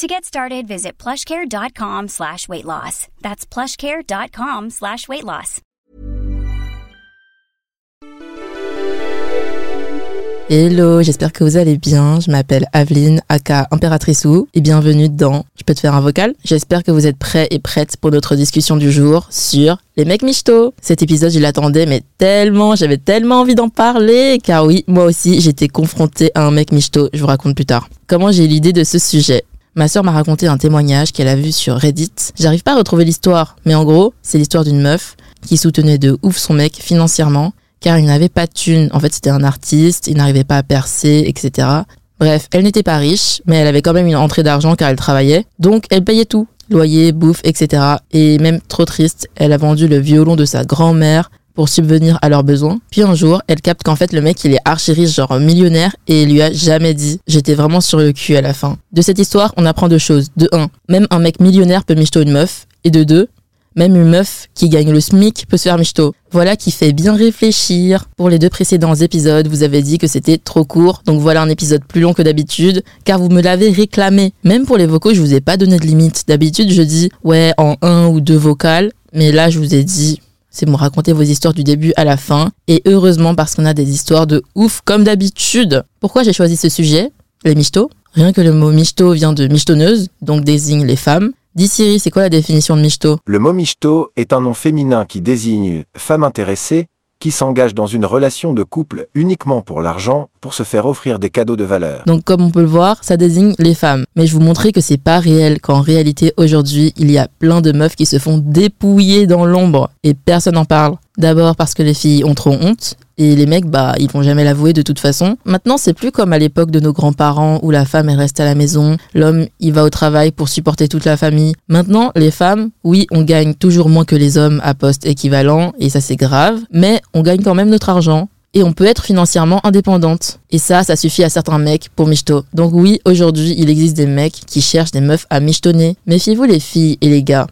To get started, visit plushcare.com slash weight loss. That's plushcare.com slash weight loss. Hello, j'espère que vous allez bien. Je m'appelle Aveline, aka Impératrice ou, et bienvenue dans Je peux te faire un vocal. J'espère que vous êtes prêts et prêtes pour notre discussion du jour sur les mecs michto. Cet épisode, je l'attendais, mais tellement, j'avais tellement envie d'en parler, car oui, moi aussi, j'étais confrontée à un mec michto. Je vous raconte plus tard. Comment j'ai eu l'idée de ce sujet? Ma sœur m'a raconté un témoignage qu'elle a vu sur Reddit. J'arrive pas à retrouver l'histoire, mais en gros, c'est l'histoire d'une meuf qui soutenait de ouf son mec financièrement car il n'avait pas de thunes. En fait, c'était un artiste, il n'arrivait pas à percer, etc. Bref, elle n'était pas riche, mais elle avait quand même une entrée d'argent car elle travaillait. Donc, elle payait tout. Loyer, bouffe, etc. Et même trop triste, elle a vendu le violon de sa grand-mère pour subvenir à leurs besoins. Puis un jour, elle capte qu'en fait le mec il est archi riche, genre millionnaire, et il lui a jamais dit. J'étais vraiment sur le cul à la fin. De cette histoire, on apprend deux choses. De un, même un mec millionnaire peut michto une meuf. Et de deux, même une meuf qui gagne le SMIC peut se faire michto. Voilà qui fait bien réfléchir. Pour les deux précédents épisodes, vous avez dit que c'était trop court, donc voilà un épisode plus long que d'habitude, car vous me l'avez réclamé. Même pour les vocaux, je vous ai pas donné de limite. D'habitude, je dis ouais en un ou deux vocales, mais là, je vous ai dit c'est me raconter vos histoires du début à la fin. Et heureusement parce qu'on a des histoires de ouf comme d'habitude. Pourquoi j'ai choisi ce sujet? Les michtos. Rien que le mot michto vient de michetonneuse, donc désigne les femmes. Dis Siri, c'est quoi la définition de michto? Le mot michto est un nom féminin qui désigne femme intéressée qui s'engage dans une relation de couple uniquement pour l'argent pour se faire offrir des cadeaux de valeur. Donc comme on peut le voir, ça désigne les femmes. Mais je vous montrer que c'est pas réel, qu'en réalité aujourd'hui, il y a plein de meufs qui se font dépouiller dans l'ombre et personne n'en parle. D'abord parce que les filles ont trop honte et les mecs, bah, ils vont jamais l'avouer de toute façon. Maintenant, c'est plus comme à l'époque de nos grands-parents où la femme, elle reste à la maison, l'homme, il va au travail pour supporter toute la famille. Maintenant, les femmes, oui, on gagne toujours moins que les hommes à poste équivalent et ça c'est grave, mais on gagne quand même notre argent et on peut être financièrement indépendante. Et ça, ça suffit à certains mecs pour michto. Donc oui, aujourd'hui, il existe des mecs qui cherchent des meufs à michetonner. Méfiez-vous les filles et les gars.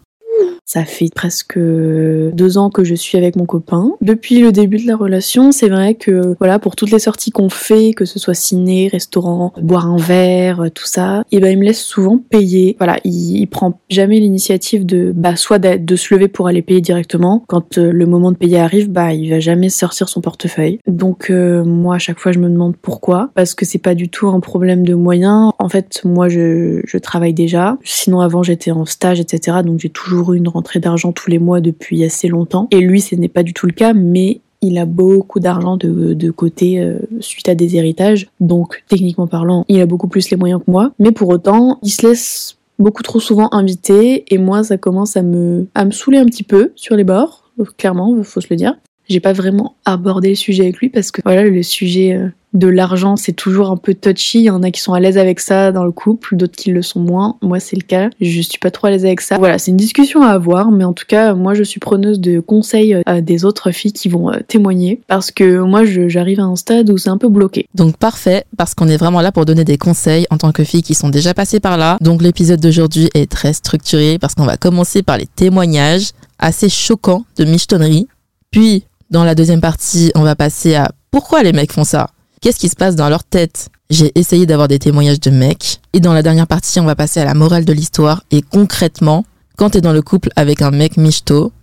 Ça fait presque deux ans que je suis avec mon copain. Depuis le début de la relation, c'est vrai que voilà, pour toutes les sorties qu'on fait, que ce soit ciné, restaurant, boire un verre, tout ça, et ben il me laisse souvent payer. Voilà, il, il prend jamais l'initiative de bah soit de, de se lever pour aller payer directement. Quand euh, le moment de payer arrive, bah il va jamais sortir son portefeuille. Donc euh, moi à chaque fois je me demande pourquoi, parce que c'est pas du tout un problème de moyens. En fait, moi je, je travaille déjà. Sinon avant j'étais en stage, etc. Donc j'ai toujours eu une rentrée d'argent tous les mois depuis assez longtemps. Et lui, ce n'est pas du tout le cas, mais il a beaucoup d'argent de, côté euh, suite à des héritages. Donc, techniquement parlant, il a beaucoup plus les moyens que moi. Mais pour autant, il se laisse beaucoup trop souvent inviter. Et moi, ça commence à me, à saouler un petit peu sur les bords. Clairement, faut se le dire. J'ai pas vraiment abordé le sujet avec lui parce que voilà, le sujet euh, de l'argent, c'est toujours un peu touchy. Il y en a qui sont à l'aise avec ça dans le couple, d'autres qui le sont moins. Moi, c'est le cas. Je suis pas trop à l'aise avec ça. Voilà, c'est une discussion à avoir, mais en tout cas, moi, je suis preneuse de conseils euh, des autres filles qui vont euh, témoigner parce que moi, j'arrive à un stade où c'est un peu bloqué. Donc parfait, parce qu'on est vraiment là pour donner des conseils en tant que filles qui sont déjà passées par là. Donc l'épisode d'aujourd'hui est très structuré parce qu'on va commencer par les témoignages assez choquants de michetonnerie. Puis, dans la deuxième partie, on va passer à pourquoi les mecs font ça Qu'est-ce qui se passe dans leur tête? J'ai essayé d'avoir des témoignages de mecs. Et dans la dernière partie, on va passer à la morale de l'histoire. Et concrètement, quand tu es dans le couple avec un mec michto,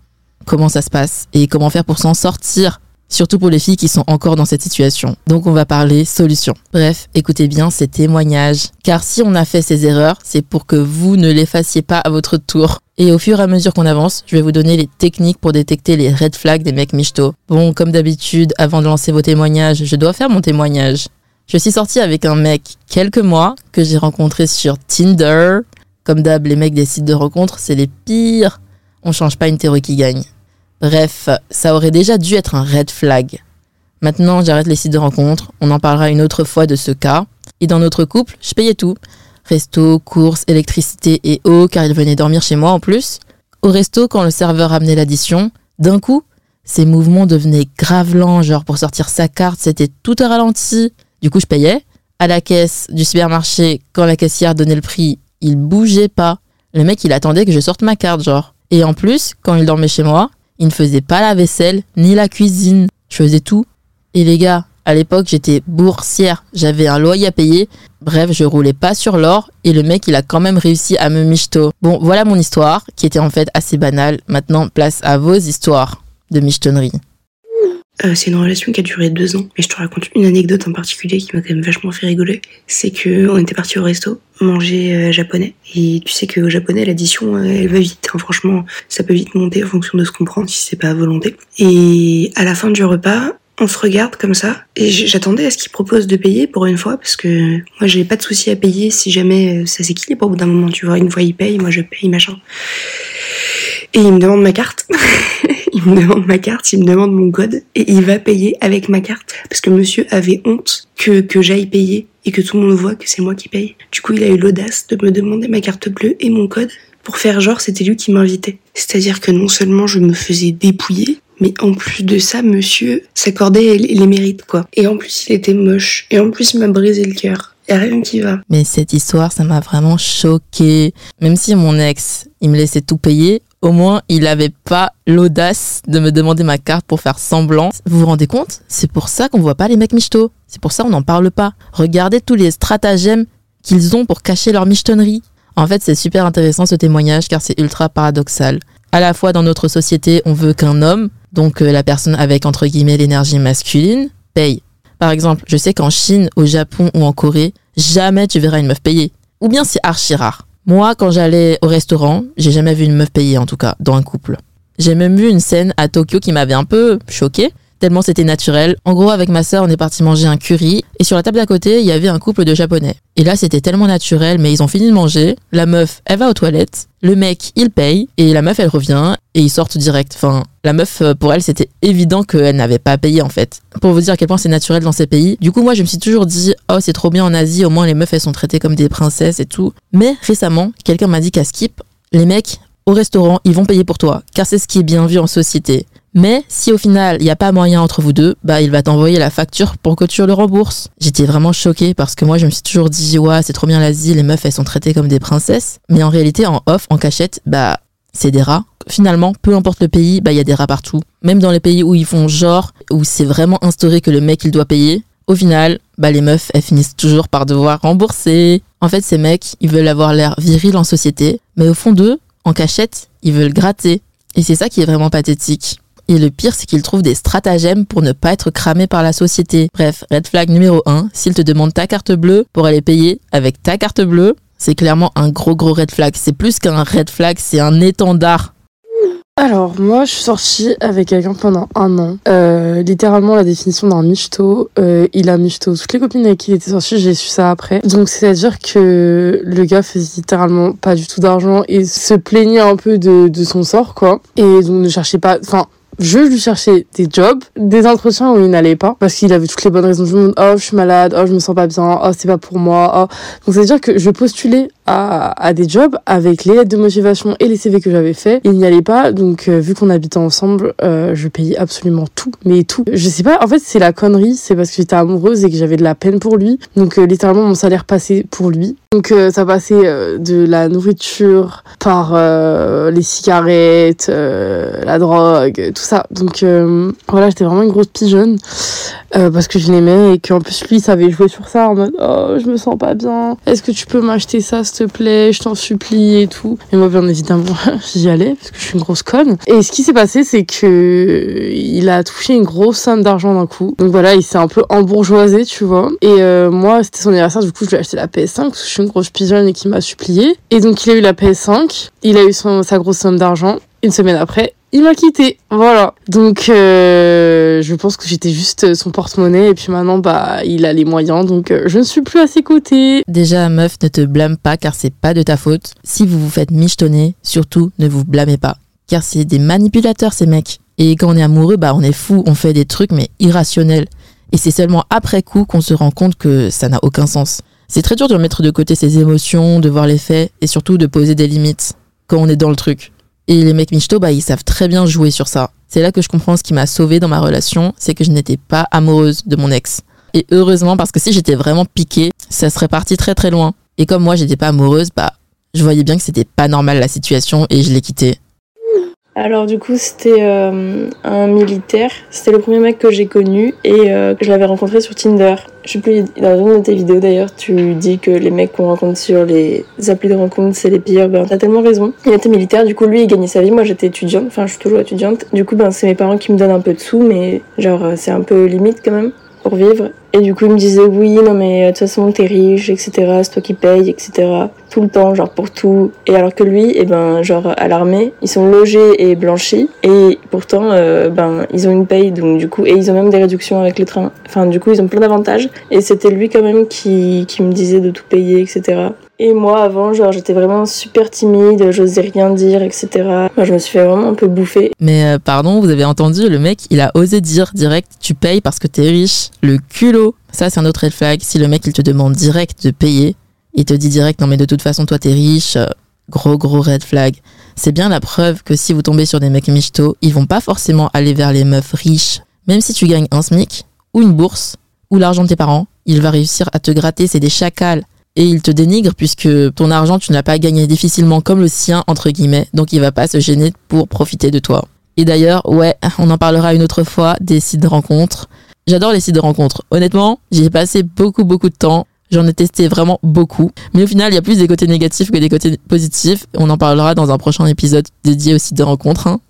comment ça se passe? Et comment faire pour s'en sortir? Surtout pour les filles qui sont encore dans cette situation. Donc on va parler solution. Bref, écoutez bien ces témoignages, car si on a fait ces erreurs, c'est pour que vous ne les fassiez pas à votre tour. Et au fur et à mesure qu'on avance, je vais vous donner les techniques pour détecter les red flags des mecs michto. Bon, comme d'habitude, avant de lancer vos témoignages, je dois faire mon témoignage. Je suis sortie avec un mec quelques mois que j'ai rencontré sur Tinder. Comme d'hab, les mecs des sites de rencontres, c'est les pires. On change pas une théorie qui gagne. Bref, ça aurait déjà dû être un red flag. Maintenant, j'arrête les sites de rencontres. On en parlera une autre fois de ce cas. Et dans notre couple, je payais tout. Resto, courses, électricité et eau, car il venait dormir chez moi en plus. Au resto, quand le serveur amenait l'addition, d'un coup, ses mouvements devenaient grave lents, genre pour sortir sa carte, c'était tout à ralenti. Du coup, je payais. À la caisse du supermarché, quand la caissière donnait le prix, il bougeait pas. Le mec, il attendait que je sorte ma carte, genre. Et en plus, quand il dormait chez moi, il ne faisait pas la vaisselle ni la cuisine. Je faisais tout. Et les gars, à l'époque, j'étais boursière. J'avais un loyer à payer. Bref, je roulais pas sur l'or et le mec, il a quand même réussi à me michto. Bon, voilà mon histoire, qui était en fait assez banale. Maintenant, place à vos histoires de michetonnerie. Euh, c'est une relation qui a duré deux ans, mais je te raconte une anecdote en particulier qui m'a quand même vachement fait rigoler. C'est que on était parti au resto manger euh, japonais, et tu sais qu'au japonais l'addition euh, elle va vite. Hein. franchement, ça peut vite monter en fonction de ce qu'on prend si c'est pas à volonté. Et à la fin du repas, on se regarde comme ça, et j'attendais à ce qu'il propose de payer pour une fois, parce que moi j'ai pas de souci à payer si jamais ça s'équilibre au bout d'un moment. Tu vois, une fois il paye, moi je paye machin. Et il me demande ma carte. il me demande ma carte, il me demande mon code et il va payer avec ma carte parce que monsieur avait honte que, j'aille payer et que tout le monde voit que c'est moi qui paye. Du coup, il a eu l'audace de me demander ma carte bleue et mon code pour faire genre c'était lui qui m'invitait. C'est-à-dire que non seulement je me faisais dépouiller, mais en plus de ça, monsieur s'accordait les mérites, quoi. Et en plus, il était moche. Et en plus, il m'a brisé le cœur. Y a rien qui va. Mais cette histoire, ça m'a vraiment choqué. Même si mon ex, il me laissait tout payer, au moins il n'avait pas l'audace de me demander ma carte pour faire semblant. Vous vous rendez compte? C'est pour ça qu'on voit pas les mecs michto. C'est pour ça qu'on n'en parle pas. Regardez tous les stratagèmes qu'ils ont pour cacher leur michetonnerie. En fait, c'est super intéressant ce témoignage car c'est ultra paradoxal. À la fois dans notre société, on veut qu'un homme, donc euh, la personne avec entre guillemets l'énergie masculine, paye. Par exemple, je sais qu'en Chine, au Japon ou en Corée, jamais tu verras une meuf payer. Ou bien c'est archi rare. Moi, quand j'allais au restaurant, j'ai jamais vu une meuf payer, en tout cas, dans un couple. J'ai même vu une scène à Tokyo qui m'avait un peu choquée, tellement c'était naturel. En gros, avec ma sœur, on est parti manger un curry, et sur la table d'à côté, il y avait un couple de japonais. Et là, c'était tellement naturel, mais ils ont fini de manger, la meuf, elle va aux toilettes, le mec, il paye, et la meuf, elle revient, et ils sortent direct. Enfin, la meuf, euh, pour elle, c'était évident qu'elle n'avait pas payé, en fait. Pour vous dire à quel point c'est naturel dans ces pays. Du coup, moi, je me suis toujours dit, oh, c'est trop bien en Asie, au moins les meufs, elles sont traitées comme des princesses et tout. Mais récemment, quelqu'un m'a dit qu'à Skip, les mecs, au restaurant, ils vont payer pour toi, car c'est ce qui est bien vu en société. Mais si au final il n'y a pas moyen entre vous deux, bah il va t'envoyer la facture pour que tu le rembourses. J'étais vraiment choquée parce que moi je me suis toujours dit ouais c'est trop bien l'Asie, les meufs elles sont traitées comme des princesses. Mais en réalité en off, en cachette, bah c'est des rats. Finalement, peu importe le pays, bah il y a des rats partout. Même dans les pays où ils font genre, où c'est vraiment instauré que le mec il doit payer, au final, bah les meufs elles finissent toujours par devoir rembourser. En fait ces mecs, ils veulent avoir l'air viril en société, mais au fond d'eux, en cachette, ils veulent gratter. Et c'est ça qui est vraiment pathétique. Et le pire, c'est qu'il trouve des stratagèmes pour ne pas être cramé par la société. Bref, red flag numéro 1, s'il te demande ta carte bleue pour aller payer avec ta carte bleue, c'est clairement un gros gros red flag. C'est plus qu'un red flag, c'est un étendard. Alors, moi, je suis sortie avec quelqu'un pendant un an. Euh, littéralement, la définition d'un michto, euh, il a michto toutes les copines avec qui il était sorti, j'ai su ça après. Donc, c'est-à-dire que le gars faisait littéralement pas du tout d'argent et se plaignait un peu de, de son sort, quoi. Et donc, ne cherchait pas... Enfin, Je lui cherchais des jobs, des entretiens où il n'allait pas parce qu'il avait toutes les bonnes raisons du monde. Oh, je suis malade. Oh, je me sens pas bien. Oh, c'est pas pour moi. Oh. Donc, c'est à dire que je postulais à, des jobs avec les lettres de motivation et les CV que j'avais fait. Il n'y allait pas. Donc, euh, vu qu'on habitait ensemble, euh, je payais absolument tout. Mais tout. Je sais pas. En fait, c'est la connerie. C'est parce que j'étais amoureuse et que j'avais de la peine pour lui. Donc, euh, littéralement, mon salaire passait pour lui. Donc, ça passait de la nourriture par les cigarettes, la drogue, tout ça. Donc, voilà, j'étais vraiment une grosse pigeonne. parce que je l'aimais et qu'en plus lui savait jouer sur ça en mode oh je me sens pas bien est-ce que tu peux m'acheter ça plaît je t'en supplie et tout. Et moi bien évidemment j'y allais parce que je suis une grosse conne. Et ce qui s'est passé c'est que il a touché une grosse somme d'argent d'un coup. Donc voilà il s'est un peu embourgeoisé tu vois. Et euh, moi c'était son anniversaire du coup je lui ai acheté la PS5 parce que je suis une grosse pigeonne et qu'il m'a supplié et donc il a eu la PS5 il a eu son, sa grosse somme d'argent. Une semaine après il m'a quitté, voilà. Donc euh, je pense que j'étais juste son porte-monnaie et puis maintenant bah il a les moyens donc euh, je ne suis plus à ses côtés. Déjà, meuf, ne te blâme pas car c'est pas de ta faute. Si vous vous faites michetonner, surtout ne vous blâmez pas. Car c'est des manipulateurs ces mecs. Et quand on est amoureux, bah on est fou, on fait des trucs mais irrationnels. Et c'est seulement après coup qu'on se rend compte que ça n'a aucun sens. C'est très dur de mettre de côté ses émotions, de voir les faits et surtout de poser des limites quand on est dans le truc. Et les mecs michto, bah ils savent très bien jouer sur ça. C'est là que je comprends ce qui m'a sauvée dans ma relation, c'est que je n'étais pas amoureuse de mon ex. Et heureusement parce que si j'étais vraiment piquée, ça serait parti très très loin. Et comme moi j'étais pas amoureuse, bah je voyais bien que c'était pas normal la situation et je l'ai quitté. Alors du coup c'était euh, un militaire, c'était le premier mec que j'ai connu et euh, je l'avais rencontré sur Tinder. Je sais plus, dans une de tes vidéos d'ailleurs, tu dis que les mecs qu'on rencontre sur les applis de rencontre c'est les pires, ben t'as tellement raison. Il était militaire, du coup lui il gagnait sa vie, moi j'étais étudiante, enfin je suis toujours étudiante. Du coup ben c'est mes parents qui me donnent un peu de sous mais genre euh, c'est un peu limite quand même pour vivre. Et du coup, il me disait oui, non mais euh, de toute façon, t'es riche, etc. C'est toi qui payes, etc. Tout le temps, genre pour tout. Et alors que lui, eh ben, genre à l'armée, ils sont logés et blanchis. Et pourtant, euh, ben, ils ont une paye, donc du coup, et ils ont même des réductions avec le train. Enfin, du coup, ils ont plein d'avantages. Et c'était lui quand même qui, qui me disait de tout payer, etc. Et moi, avant, genre, j'étais vraiment super timide, j'osais rien dire, etc. Moi, je me suis fait vraiment un peu bouffer. Mais euh, pardon, vous avez entendu, le mec, il a osé dire direct, tu payes parce que t'es riche. Le culot. Ça, c'est un autre red flag. Si le mec, il te demande direct de payer, il te dit direct, non mais de toute façon, toi, t'es riche. euh, Gros, gros red flag. C'est bien la preuve que si vous tombez sur des mecs michto, ils vont pas forcément aller vers les meufs riches. Même si tu gagnes un SMIC, ou une bourse, ou l'argent de tes parents, il va réussir à te gratter, c'est des chacals. Et il te dénigre puisque ton argent, tu ne l'as pas gagné difficilement comme le sien, entre guillemets, donc il va pas se gêner pour profiter de toi. Et d'ailleurs, ouais, on en parlera une autre fois des sites de rencontres. J'adore les sites de rencontres. Honnêtement, j'y ai passé beaucoup, beaucoup de temps. J'en ai testé vraiment beaucoup. Mais au final, il y a plus des côtés négatifs que des côtés positifs. On en parlera dans un prochain épisode dédié aux sites de rencontres. hein.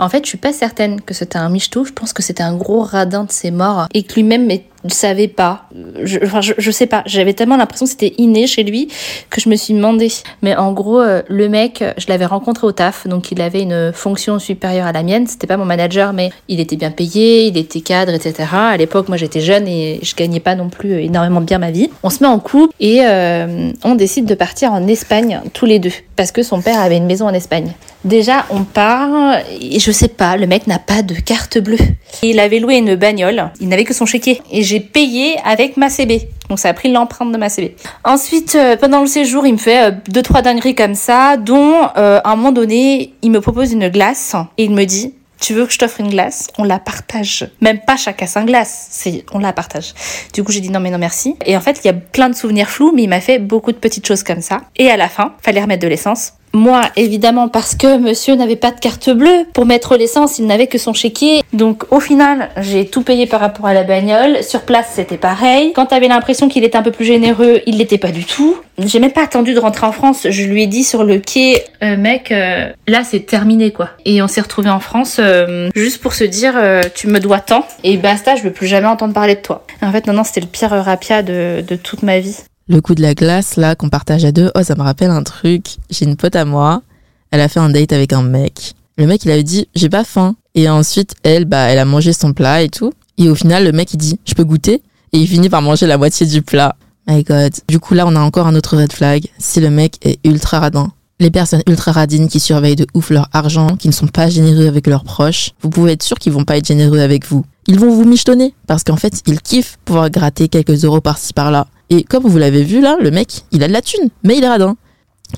En fait, je suis pas certaine que c'était un michto. Je pense que c'était un gros radin de ses morts et que lui-même ne savait pas. Je, enfin, je, je sais pas. J'avais tellement l'impression que c'était inné chez lui que je me suis demandé. Mais en gros, euh, le mec, je l'avais rencontré au taf, donc il avait une fonction supérieure à la mienne. C'était pas mon manager, mais il était bien payé, il était cadre, etc. À l'époque, moi, j'étais jeune et je gagnais pas non plus énormément bien ma vie. On se met en couple et euh, on décide de partir en Espagne tous les deux parce que son père avait une maison en Espagne. Déjà, on part et je sais pas, le mec n'a pas de carte bleue. Il avait loué une bagnole, il n'avait que son chéquier. Et j'ai payé avec ma CB. Donc ça a pris l'empreinte de ma CB. Ensuite, euh, pendant le séjour, il me fait euh, deux trois dingueries comme ça, dont euh, à un moment donné, il me propose une glace et il me dit tu veux que je t'offre une glace? On la partage. Même pas chacun sa glace, c'est on la partage. Du coup, j'ai dit non mais non merci. Et en fait, il y a plein de souvenirs flous, mais il m'a fait beaucoup de petites choses comme ça. Et à la fin, fallait remettre de l'essence. Moi, évidemment, parce que monsieur n'avait pas de carte bleue pour mettre l'essence, il n'avait que son chéquier. Donc, au final, j'ai tout payé par rapport à la bagnole. Sur place, c'était pareil. Quand t'avais l'impression qu'il était un peu plus généreux, il l'était pas du tout. J'ai même pas attendu de rentrer en France. Je lui ai dit sur le quai, Euh, mec, euh, là, c'est terminé, quoi. Et on s'est retrouvé en France euh, juste pour se dire, euh, tu me dois tant. Et basta, je veux plus jamais entendre parler de toi. En fait, non, non, c'était le pire rapia de, de toute ma vie. Le coup de la glace, là, qu'on partage à deux, oh, ça me rappelle un truc. J'ai une pote à moi, elle a fait un date avec un mec. Le mec, il avait dit, j'ai pas faim. Et ensuite, elle, bah, elle a mangé son plat et tout. Et au final, le mec, il dit, je peux goûter? Et il finit par manger la moitié du plat. My god. Du coup, là, on a encore un autre red flag. Si le mec est ultra radin. Les personnes ultra radines qui surveillent de ouf leur argent, qui ne sont pas généreux avec leurs proches, vous pouvez être sûr qu'ils vont pas être généreux avec vous. Ils vont vous michetonner parce qu'en fait, ils kiffent pouvoir gratter quelques euros par-ci par-là. Et comme vous l'avez vu là, le mec, il a de la thune, mais il est radin.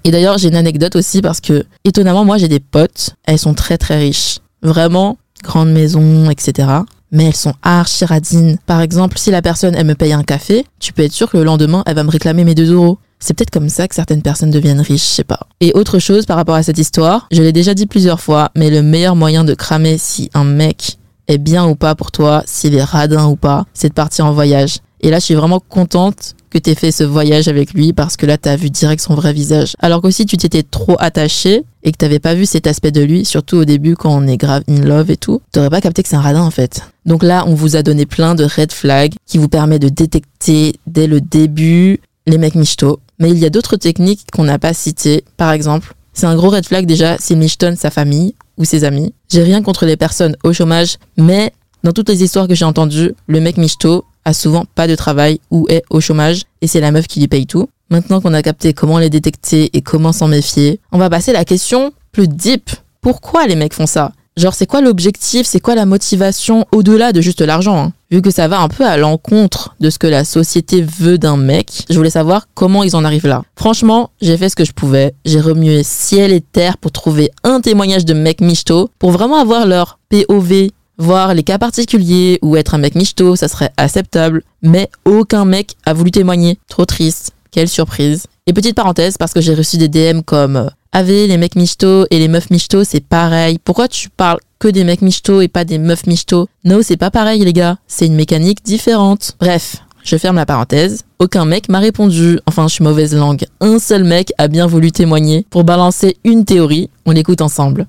Et d'ailleurs, j'ai une anecdote aussi parce que, étonnamment, moi j'ai des potes, elles sont très très riches. Vraiment, grande maison, etc. Mais elles sont archi radines. Par exemple, si la personne, elle me paye un café, tu peux être sûr que le lendemain, elle va me réclamer mes 2 euros. C'est peut-être comme ça que certaines personnes deviennent riches, je sais pas. Et autre chose par rapport à cette histoire, je l'ai déjà dit plusieurs fois, mais le meilleur moyen de cramer si un mec est bien ou pas pour toi, s'il est radin ou pas, c'est de partir en voyage. Et là, je suis vraiment contente que t'aies fait ce voyage avec lui parce que là, t'as vu direct son vrai visage. Alors que si tu t'étais trop attaché et que t'avais pas vu cet aspect de lui, surtout au début quand on est grave in love et tout, t'aurais pas capté que c'est un radin en fait. Donc là, on vous a donné plein de red flags qui vous permet de détecter dès le début les mecs michto. Mais il y a d'autres techniques qu'on n'a pas citées. Par exemple, c'est un gros red flag déjà s'il michetonne sa famille ou ses amis. J'ai rien contre les personnes au chômage, mais dans toutes les histoires que j'ai entendues, le mec michto a souvent pas de travail ou est au chômage et c'est la meuf qui lui paye tout. Maintenant qu'on a capté comment les détecter et comment s'en méfier, on va passer à la question plus deep. Pourquoi les mecs font ça? Genre, c'est quoi l'objectif? C'est quoi la motivation au-delà de juste l'argent hein? Vu que ça va un peu à l'encontre de ce que la société veut d'un mec, je voulais savoir comment ils en arrivent là. Franchement, j'ai fait ce que je pouvais. J'ai remué ciel et terre pour trouver un témoignage de mec michto, pour vraiment avoir leur POV voir les cas particuliers ou être un mec michto, ça serait acceptable. Mais aucun mec a voulu témoigner. Trop triste. Quelle surprise. Et petite parenthèse, parce que j'ai reçu des DM comme Ave, les mecs michto et les meufs michto, c'est pareil. Pourquoi tu parles que des mecs michto et pas des meufs michto? Non, c'est pas pareil, les gars. C'est une mécanique différente. Bref, je ferme la parenthèse. Aucun mec m'a répondu. Enfin, je suis mauvaise langue. Un seul mec a bien voulu témoigner pour balancer une théorie. On l'écoute ensemble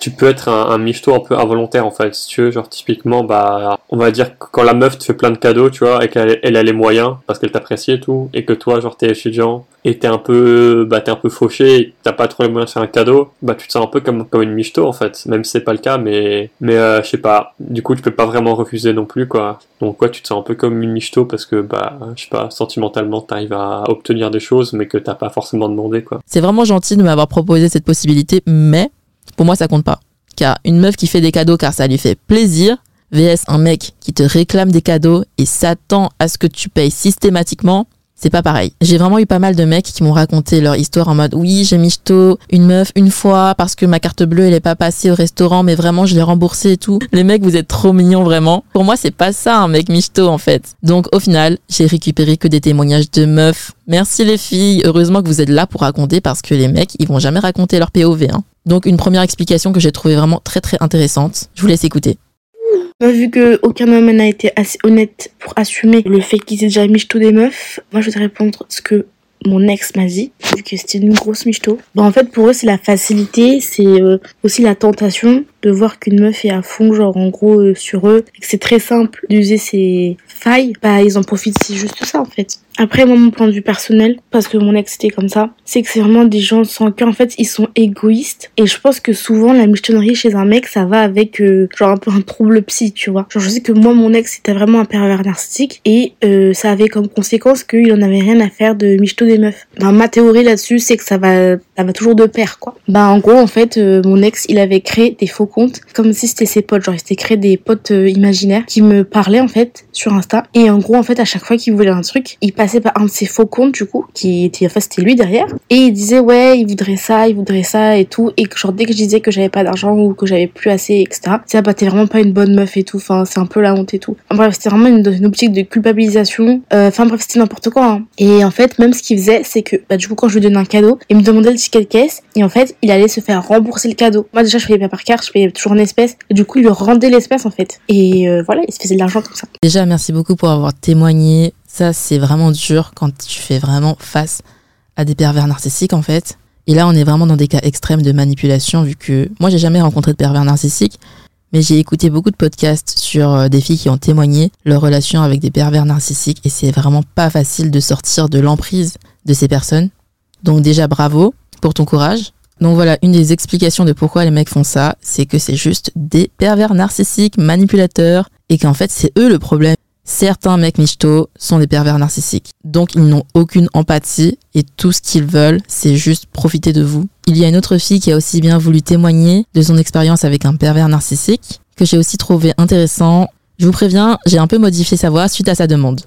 tu peux être un, un michto un peu involontaire en fait si tu veux. Genre typiquement bah on va dire que quand la meuf te fait plein de cadeaux tu vois et qu'elle elle a les moyens parce qu'elle t'apprécie et tout et que toi genre t'es étudiant et t'es un peu bah t'es un peu fauché t'as pas trop les moyens de faire un cadeau bah tu te sens un peu comme comme une michto en fait. Même si c'est pas le cas mais mais euh, je sais pas. Du coup tu peux pas vraiment refuser non plus quoi. Donc quoi tu te sens un peu comme une michto parce que bah je sais pas sentimentalement t'arrives à obtenir des choses mais que t'as pas forcément demandé quoi. C'est vraiment gentil de m'avoir proposé cette possibilité mais pour moi, ça compte pas. Car une meuf qui fait des cadeaux car ça lui fait plaisir, vs un mec qui te réclame des cadeaux et s'attend à ce que tu payes systématiquement, c'est pas pareil. J'ai vraiment eu pas mal de mecs qui m'ont raconté leur histoire en mode oui, j'ai michto une meuf une fois parce que ma carte bleue elle est pas passée au restaurant mais vraiment je l'ai remboursé et tout. Les mecs, vous êtes trop mignons vraiment. Pour moi, c'est pas ça un mec michto en fait. Donc au final, j'ai récupéré que des témoignages de meufs. Merci les filles, heureusement que vous êtes là pour raconter parce que les mecs, ils vont jamais raconter leur POV hein. Donc une première explication que j'ai trouvée vraiment très très intéressante. Je vous laisse écouter. Bah, vu que aucun homme n'a été assez honnête pour assumer le fait qu'ils aient déjà michto des meufs, moi je vais te répondre ce que mon ex m'a dit, vu que c'était une grosse michto. Bah, en fait, pour eux, c'est la facilité, c'est euh, aussi la tentation de voir qu'une meuf est à fond, genre en gros euh, sur eux, et que c'est très simple d'user ses failles. Bah, ils en profitent, c'est juste ça en fait. Après, moi, mon point de vue personnel, parce que mon ex était comme ça, c'est que c'est vraiment des gens sans cœur. En fait, ils sont égoïstes. Et je pense que souvent, la michtonnerie chez un mec, ça va avec, euh, genre, un peu un trouble psy, tu vois. Genre, je sais que moi, mon ex, était vraiment un pervers narcissique. Et euh, ça avait comme conséquence qu'il en avait rien à faire de michto des meufs. Ma théorie là-dessus, c'est que ça va, ça va toujours de pair, quoi. Ben, en gros, en fait, euh, mon ex, il avait créé des faux comptes, comme si c'était ses potes. Genre, il s'était créé des potes imaginaires qui me parlaient, en fait, sur Insta. Et en gros, en fait, à chaque fois qu'il voulait un truc, il par un de ses faux comptes du coup, qui était, enfin c'était lui derrière, et il disait ouais, il voudrait ça, il voudrait ça et tout, et genre dès que je disais que j'avais pas d'argent ou que j'avais plus assez, etc. C'est bah t'es vraiment pas une bonne meuf et tout, enfin c'est un peu la honte et tout. bref, c'était vraiment une, une, optique de culpabilisation, euh, enfin bref c'était n'importe quoi. Hein. Et en fait même ce qu'il faisait, c'est que bah du coup quand je lui donnais un cadeau, il me demandait le ticket de caisse, et en fait il allait se faire rembourser le cadeau. Moi déjà je payais pas par carte, je payais toujours en espèces, et du coup il lui rendait l'espèce en fait. Et euh, voilà, il se faisait de l'argent comme ça. Déjà merci beaucoup pour avoir témoigné ça, c'est vraiment dur quand tu fais vraiment face à des pervers narcissiques, en fait. Et là, on est vraiment dans des cas extrêmes de manipulation, vu que moi, j'ai jamais rencontré de pervers narcissiques, mais j'ai écouté beaucoup de podcasts sur euh, des filles qui ont témoigné leur relation avec des pervers narcissiques, et c'est vraiment pas facile de sortir de l'emprise de ces personnes. Donc déjà, bravo pour ton courage. Donc voilà, une des explications de pourquoi les mecs font ça, c'est que c'est juste des pervers narcissiques, manipulateurs, et qu'en fait, c'est eux le problème Certains mecs michto sont des pervers narcissiques. Donc ils n'ont aucune empathie et tout ce qu'ils veulent, c'est juste profiter de vous. Il y a une autre fille qui a aussi bien voulu témoigner de son expérience avec un pervers narcissique que j'ai aussi trouvé intéressant. Je vous préviens, j'ai un peu modifié sa voix suite à sa demande.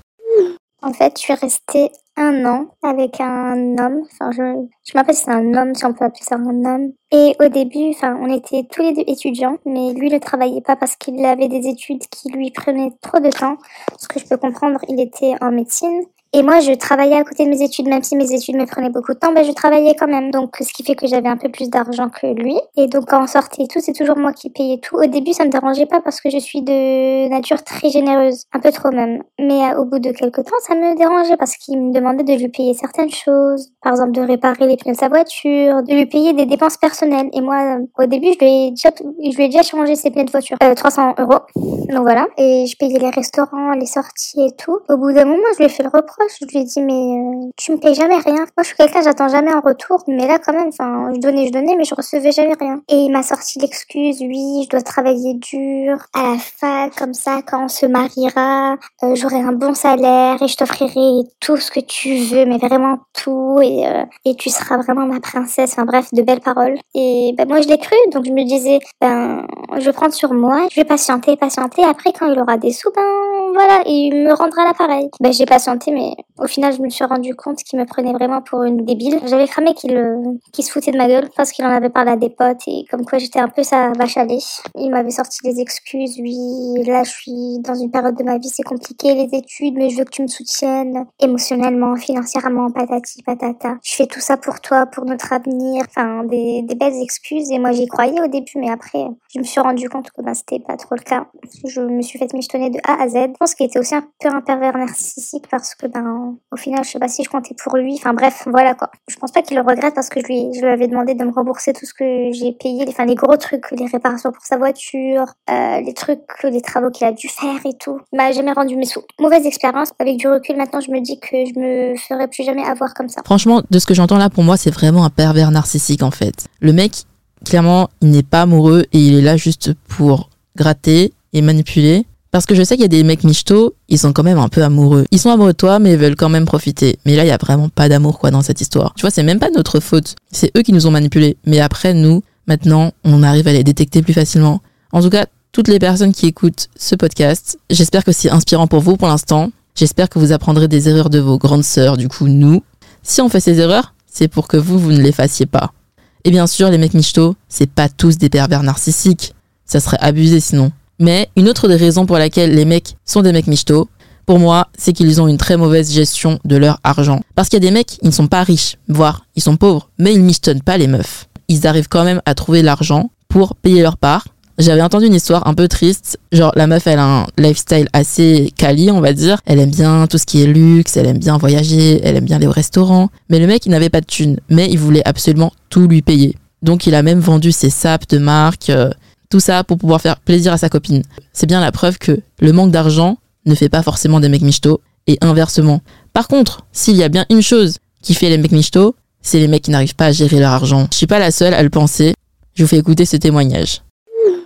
En fait, je suis restée un an avec un homme. Enfin, je, je m'appelle c'est un homme, si on peut appeler ça un homme. Et au début, enfin, on était tous les deux étudiants, mais lui ne travaillait pas parce qu'il avait des études qui lui prenaient trop de temps. Ce que je peux comprendre, il était en médecine. Et moi, je travaillais à côté de mes études, même si mes études me prenaient beaucoup de temps, ben, je travaillais quand même. Donc, ce qui fait que j'avais un peu plus d'argent que lui. Et donc, quand on sortait et tout, c'est toujours moi qui payais tout. Au début, ça me dérangeait pas parce que je suis de nature très généreuse. Un peu trop même. Mais euh, au bout de quelques temps, ça me dérangeait parce qu'il me demandait de lui payer certaines choses. Par exemple, de réparer les pneus de sa voiture, de lui payer des dépenses personnelles. Et moi, euh, au début, je lui ai déjà, je lui ai déjà changé ses pneus de voiture. Euh, 300 euros. Donc voilà. Et je payais les restaurants, les sorties et tout. Au bout d'un moment, je lui ai fait le reproche. Je lui ai dit, mais euh, tu me payes jamais rien. Moi, je suis quelqu'un, j'attends jamais en retour. Mais là, quand même, enfin, je donnais, je donnais, mais je recevais jamais rien. Et il m'a sorti l'excuse, oui, je dois travailler dur à la fac, comme ça, quand on se mariera, euh, j'aurai un bon salaire et je t'offrirai tout ce que tu veux, mais vraiment tout. Et, euh, et tu seras vraiment ma princesse. Enfin bref, de belles paroles. Et ben, moi, je l'ai cru. Donc, je me disais, ben, je vais prendre sur moi, je vais patienter, patienter. Après, quand il aura des sous, ben, voilà, et il me rendra l'appareil. Ben, j'ai patienté, mais au final, je me suis rendu compte qu'il me prenait vraiment pour une débile. J'avais cramé qu'il euh, se foutait de ma gueule parce qu'il en avait parlé à des potes et comme quoi j'étais un peu sa vache à lait. Il m'avait sorti des excuses, oui, là, je suis dans une période de ma vie, c'est compliqué, les études, mais je veux que tu me soutiennes émotionnellement, financièrement, patati patata. Je fais tout ça pour toi, pour notre avenir, enfin, des, des belles excuses et moi j'y croyais au début, mais après, je me suis rendu compte que ben, c'était pas trop le cas. Je me suis fait michetonner de A à Z. Pense qu'il était aussi un peu un pervers narcissique parce que, ben, au final, je sais pas si je comptais pour lui. Enfin bref, voilà quoi. Je pense pas qu'il le regrette parce que je lui, je lui avais demandé de me rembourser tout ce que j'ai payé, enfin les gros trucs, les réparations pour sa voiture, euh, les trucs, les travaux qu'il a dû faire et tout. Il m'a jamais rendu mes sous. Mauvaise expérience. Avec du recul, maintenant, je me dis que je me ferai plus jamais avoir comme ça. Franchement, de ce que j'entends là, pour moi, c'est vraiment un pervers narcissique en fait. Le mec, clairement, il n'est pas amoureux et il est là juste pour gratter et manipuler. Parce que je sais qu'il y a des mecs michto, ils sont quand même un peu amoureux. Ils sont amoureux de toi, mais ils veulent quand même profiter. Mais là, il y a vraiment pas d'amour, quoi, dans cette histoire. Tu vois, c'est même pas notre faute. C'est eux qui nous ont manipulés. Mais après, nous, maintenant, on arrive à les détecter plus facilement. En tout cas, toutes les personnes qui écoutent ce podcast, j'espère que c'est inspirant pour vous pour l'instant. J'espère que vous apprendrez des erreurs de vos grandes sœurs, du coup, nous. Si on fait ces erreurs, c'est pour que vous, vous ne les fassiez pas. Et bien sûr, les mecs michto, c'est pas tous des pervers narcissiques. Ça serait abusé sinon. Mais une autre des raisons pour laquelle les mecs sont des mecs michto, pour moi, c'est qu'ils ont une très mauvaise gestion de leur argent. Parce qu'il y a des mecs, ils ne sont pas riches, voire ils sont pauvres, mais ils michetonnent pas les meufs. Ils arrivent quand même à trouver l'argent pour payer leur part. J'avais entendu une histoire un peu triste, genre la meuf elle a un lifestyle assez quali on va dire, elle aime bien tout ce qui est luxe, elle aime bien voyager, elle aime bien aller au restaurant, mais le mec il n'avait pas de thunes, mais il voulait absolument tout lui payer. Donc il a même vendu ses sapes de marque, euh, tout ça pour pouvoir faire plaisir à sa copine. C'est bien la preuve que le manque d'argent ne fait pas forcément des mecs michto et inversement. Par contre, s'il y a bien une chose qui fait les mecs michto, c'est les mecs qui n'arrivent pas à gérer leur argent. Je suis pas la seule à le penser. Je vous fais écouter ce témoignage.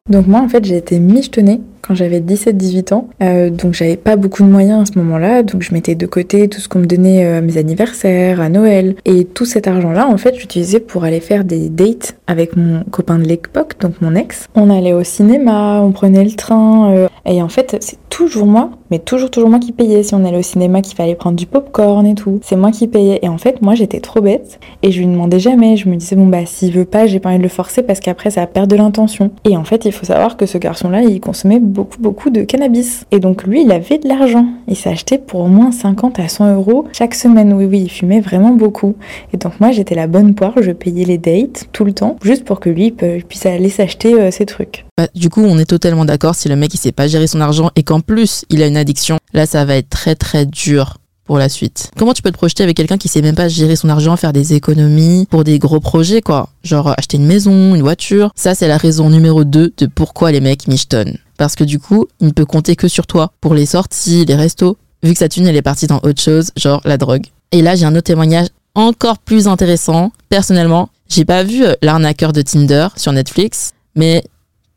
Donc moi en fait j'ai été michetonnée quand j'avais 17-18 ans, euh, donc j'avais pas beaucoup de moyens à ce moment-là, donc je mettais de côté tout ce qu'on me donnait euh, à mes anniversaires, à Noël, et tout cet argent-là en fait j'utilisais pour aller faire des dates avec mon copain de l'époque, donc mon ex. On allait au cinéma, on prenait le train, euh, et en fait c'est toujours moi, mais toujours toujours moi qui payais. Si on allait au cinéma qu'il fallait prendre du popcorn et tout, c'est moi qui payais. Et en fait moi j'étais trop bête, et je lui demandais jamais, je me disais bon bah s'il veut pas j'ai pas envie de le forcer parce qu'après ça va perdre de l'intention. Et en fait il faut savoir que ce garçon-là il consommait beaucoup beaucoup de cannabis. Et donc lui, il avait de l'argent. Il s'achetait pour au moins 50 à 100 euros chaque semaine. Oui, oui, il fumait vraiment beaucoup. Et donc moi, j'étais la bonne poire, je payais les dates tout le temps, juste pour que lui puisse aller s'acheter euh, ses trucs. Bah, du coup, on est totalement d'accord si le mec il sait pas gérer son argent et qu'en plus il a une addiction, là ça va être très très dur pour la suite. Comment tu peux te projeter avec quelqu'un qui sait même pas gérer son argent, faire des économies pour des gros projets quoi, genre acheter une maison, une voiture. Ça c'est la raison numéro 2 de pourquoi les mecs michetonnent. Parce que du coup, il ne peut compter que sur toi pour les sorties, les restos, vu que sa thune elle est partie dans autre chose, genre la drogue. Et là, j'ai un autre témoignage encore plus intéressant. Personnellement, j'ai pas vu euh, l'arnaqueur de Tinder sur Netflix, mais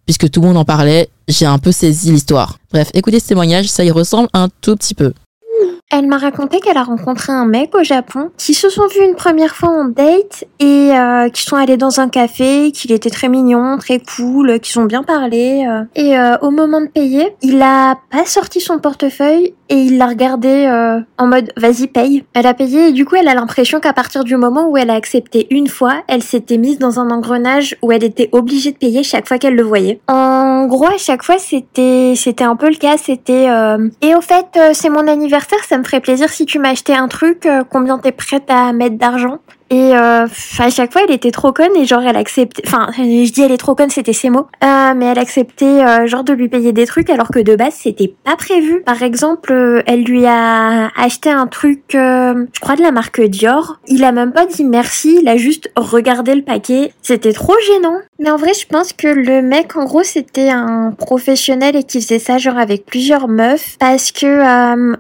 puisque tout le monde en parlait, j'ai un peu saisi l'histoire. Bref, écoutez ce témoignage, ça y ressemble un tout petit peu. Elle m'a raconté qu'elle a rencontré un mec au Japon qui se sont vus une première fois en date et euh, qui sont allés dans un café, qu'il était très mignon, très cool, qu'ils ont bien parlé. euh. et euh, au moment de payer, il a pas sorti son portefeuille et il l'a regardé euh, en mode vas-y paye. Elle a payé et du coup elle a l'impression qu'à partir du moment où elle a accepté une fois, elle s'était mise dans un engrenage où elle était obligée de payer chaque fois qu'elle le voyait. En gros à chaque fois c'était c'était un peu le cas, c'était euh, et au fait euh, c'est mon anniversaire, ça me ferait plaisir si tu m'achetais un truc, euh, combien t'es prête à mettre d'argent et euh, à chaque fois, elle était trop conne et genre elle acceptait. Enfin, je dis elle est trop conne, c'était ses mots. Euh, mais elle acceptait euh, genre de lui payer des trucs alors que de base c'était pas prévu. Par exemple, elle lui a acheté un truc, je crois de la marque Dior. Il a même pas dit merci, il a juste regardé le paquet. C'était trop gênant. Mais en vrai, je pense que le mec, en gros, c'était un professionnel et qui faisait ça genre avec plusieurs meufs parce que euh,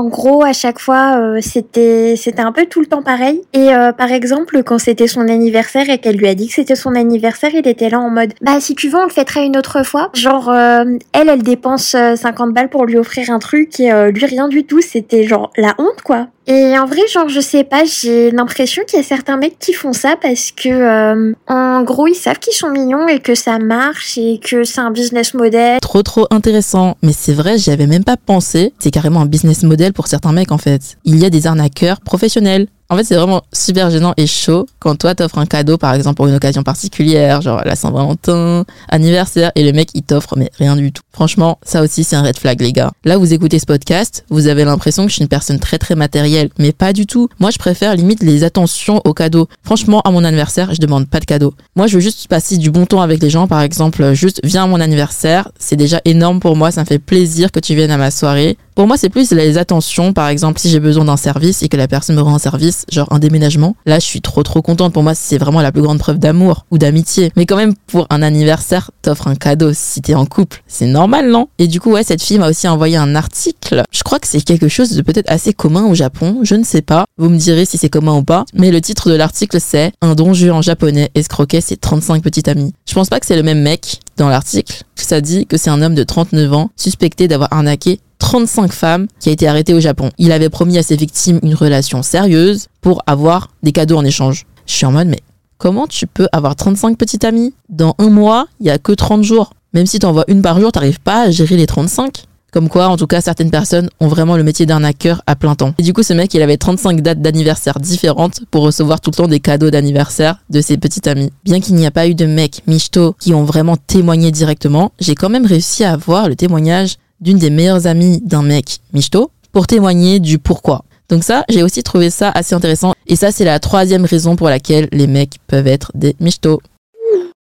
en gros, à chaque fois, euh, c'était c'était un peu tout le temps pareil. Et euh, par exemple, quand c'était son anniversaire et qu'elle lui a dit que c'était son anniversaire, il était là en mode bah si tu veux, on le fêtera une autre fois. Genre euh, elle, elle dépense euh, 50 balles pour lui offrir un truc et euh, lui rien du tout. C'était genre la honte quoi. Et en vrai, genre, je sais pas, j'ai l'impression qu'il y a certains mecs qui font ça parce que, euh, en gros, ils savent qu'ils sont mignons et que ça marche et que c'est un business model. Trop trop intéressant, mais c'est vrai, j'y avais même pas pensé. C'est carrément un business model pour certains mecs en fait. Il y a des arnaqueurs professionnels. En fait, c'est vraiment super gênant et chaud quand toi t'offres un cadeau, par exemple, pour une occasion particulière, genre la Saint-Valentin, anniversaire, et le mec il t'offre mais rien du tout. Franchement, ça aussi c'est un red flag, les gars. Là, vous écoutez ce podcast, vous avez l'impression que je suis une personne très très matérielle, mais pas du tout. Moi, je préfère limite les attentions aux cadeaux. Franchement, à mon anniversaire, je demande pas de cadeau. Moi, je veux juste passer du bon temps avec les gens, par exemple, juste viens à mon anniversaire, c'est déjà énorme pour moi, ça me fait plaisir que tu viennes à ma soirée. Pour moi, c'est plus les attentions. Par exemple, si j'ai besoin d'un service et que la personne me rend un service, genre un déménagement, là, je suis trop trop contente. Pour moi, c'est vraiment la plus grande preuve d'amour ou d'amitié. Mais quand même, pour un anniversaire, t'offres un cadeau si t'es en couple. C'est normal, non? Et du coup, ouais, cette fille m'a aussi envoyé un article. Je crois que c'est quelque chose de peut-être assez commun au Japon. Je ne sais pas. Vous me direz si c'est commun ou pas. Mais le titre de l'article, c'est Un don en japonais escroquait ses 35 petites amies. Je pense pas que c'est le même mec dans l'article. Ça dit que c'est un homme de 39 ans suspecté d'avoir arnaqué 35 femmes qui a été arrêté au Japon. Il avait promis à ses victimes une relation sérieuse pour avoir des cadeaux en échange. Je suis en mode, mais comment tu peux avoir 35 petites amies? Dans un mois, il y a que 30 jours. Même si t'envoies une par jour, t'arrives pas à gérer les 35. Comme quoi, en tout cas, certaines personnes ont vraiment le métier d'arnaqueur à plein temps. Et du coup, ce mec, il avait 35 dates d'anniversaire différentes pour recevoir tout le temps des cadeaux d'anniversaire de ses petites amies. Bien qu'il n'y a pas eu de mecs michto qui ont vraiment témoigné directement, j'ai quand même réussi à avoir le témoignage d'une des meilleures amies d'un mec michto pour témoigner du pourquoi. Donc ça, j'ai aussi trouvé ça assez intéressant. Et ça, c'est la troisième raison pour laquelle les mecs peuvent être des michtos.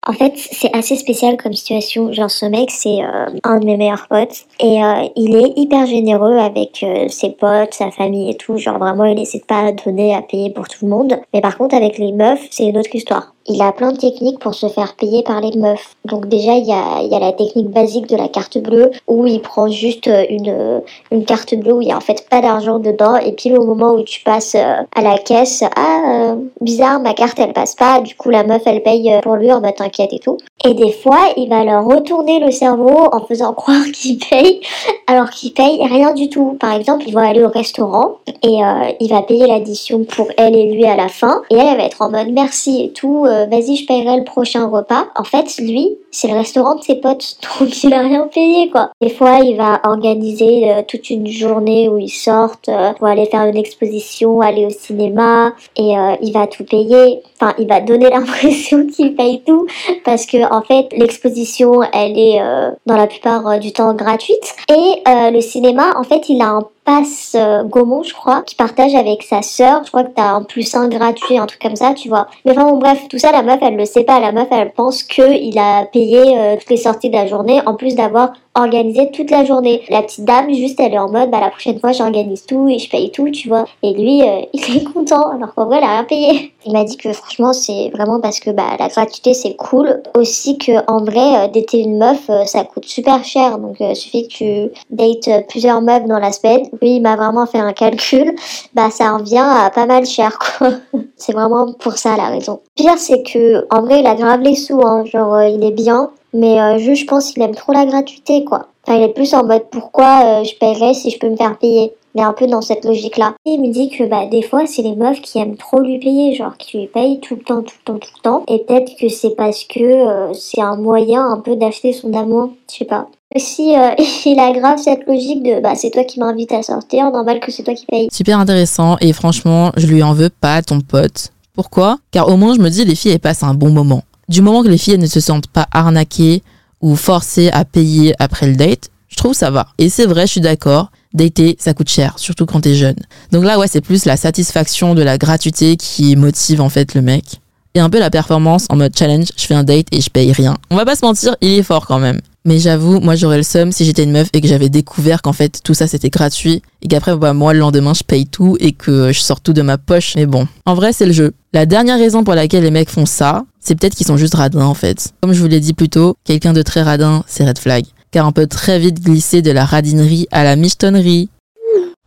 En fait, c'est assez spécial comme situation. Genre, ce mec, c'est euh, un de mes meilleurs potes. Et euh, il est hyper généreux avec euh, ses potes, sa famille et tout. Genre, vraiment, il essaie de pas donner à payer pour tout le monde. Mais par contre, avec les meufs, c'est une autre histoire. Il a plein de techniques pour se faire payer par les meufs. Donc déjà, il y a, la technique basique de la carte bleue où il prend juste euh, une, euh, une carte bleue où il y a en fait pas d'argent dedans. Et puis au moment où tu passes euh, à la caisse, ah, bizarre, ma carte, elle passe pas. Du coup, la meuf, elle paye pour lui en mode t'inquiète et tout. Et des fois, il va leur retourner le cerveau en faisant croire qu'il paye alors qu'il paye rien du tout. Par exemple, ils vont aller au restaurant et il va payer l'addition pour elle et lui à la fin. Et elle, elle va être en mode merci et tout, euh, vas-y, je paierai le prochain repas. En fait, lui, c'est le restaurant de ses potes, donc il a rien payé quoi. Des fois, il va organiser euh, toute une journée où ils sortent euh, pour aller faire une exposition, aller au cinéma et il va tout payer. Enfin, il va donner l'impression qu'il paye tout parce que en fait, l'exposition, elle est dans la plupart du temps gratuite et le cinéma, en fait, il a un passe euh, Gaumont, je crois, qui partage avec sa sœur. Je crois que t'as un plus un gratuit, un truc comme ça, tu vois. Mais enfin bon, bref, tout ça, la meuf, elle le sait pas. La meuf, elle pense que il a payé euh, toutes les sorties de la journée, en plus d'avoir organisé toute la journée. La petite dame, juste, elle est en mode, bah la prochaine fois, j'organise tout et je paye tout, tu vois. Et lui, euh, il est content, alors qu'en vrai, il a rien payé. Il m'a dit que franchement, c'est vraiment parce que bah la gratuité, c'est cool. Aussi que en vrai, euh, dater une meuf, euh, ça coûte super cher. Donc, euh, suffit que tu dates plusieurs meufs dans la semaine. Lui, il m'a vraiment fait un calcul. Bah, ça revient à pas mal cher, quoi. c'est vraiment pour ça la raison. Pire, c'est que en vrai, il a grave les sous, hein. Genre, euh, il est bien. Mais euh, juste, je pense qu'il aime trop la gratuité, quoi. Enfin, il est plus en mode pourquoi euh, je paierais si je peux me faire payer? Mais un peu dans cette logique-là. Il me dit que bah, des fois, c'est les meufs qui aiment trop lui payer, genre qui lui payent tout le temps, tout le temps, tout le temps. Et peut-être que c'est parce que euh, c'est un moyen un peu d'acheter son amour, je sais pas. Aussi, euh, il a grave cette logique de bah, c'est toi qui m'invites à sortir, normal que c'est toi qui paye. Super intéressant et franchement, je lui en veux pas, ton pote. Pourquoi? Car au moins, je me dis, les filles, elles passent un bon moment. Du moment que les filles elles ne se sentent pas arnaquées ou forcées à payer après le date, je trouve ça va. Et c'est vrai, je suis d'accord. Dater, ça coûte cher, surtout quand t'es jeune. Donc là, ouais, c'est plus la satisfaction de la gratuité qui motive en fait le mec. Et un peu la performance en mode challenge, je fais un date et je paye rien. On va pas se mentir, il est fort quand même. Mais j'avoue, moi j'aurais le seum si j'étais une meuf et que j'avais découvert qu'en fait tout ça c'était gratuit et qu'après bah, moi le lendemain je paye tout et que je sors tout de ma poche. Mais bon, en vrai c'est le jeu. La dernière raison pour laquelle les mecs font ça, c'est peut-être qu'ils sont juste radins en fait. Comme je vous l'ai dit plus tôt, quelqu'un de très radin, c'est red flag. Car on peut très vite glisser de la radinerie à la michetonnerie.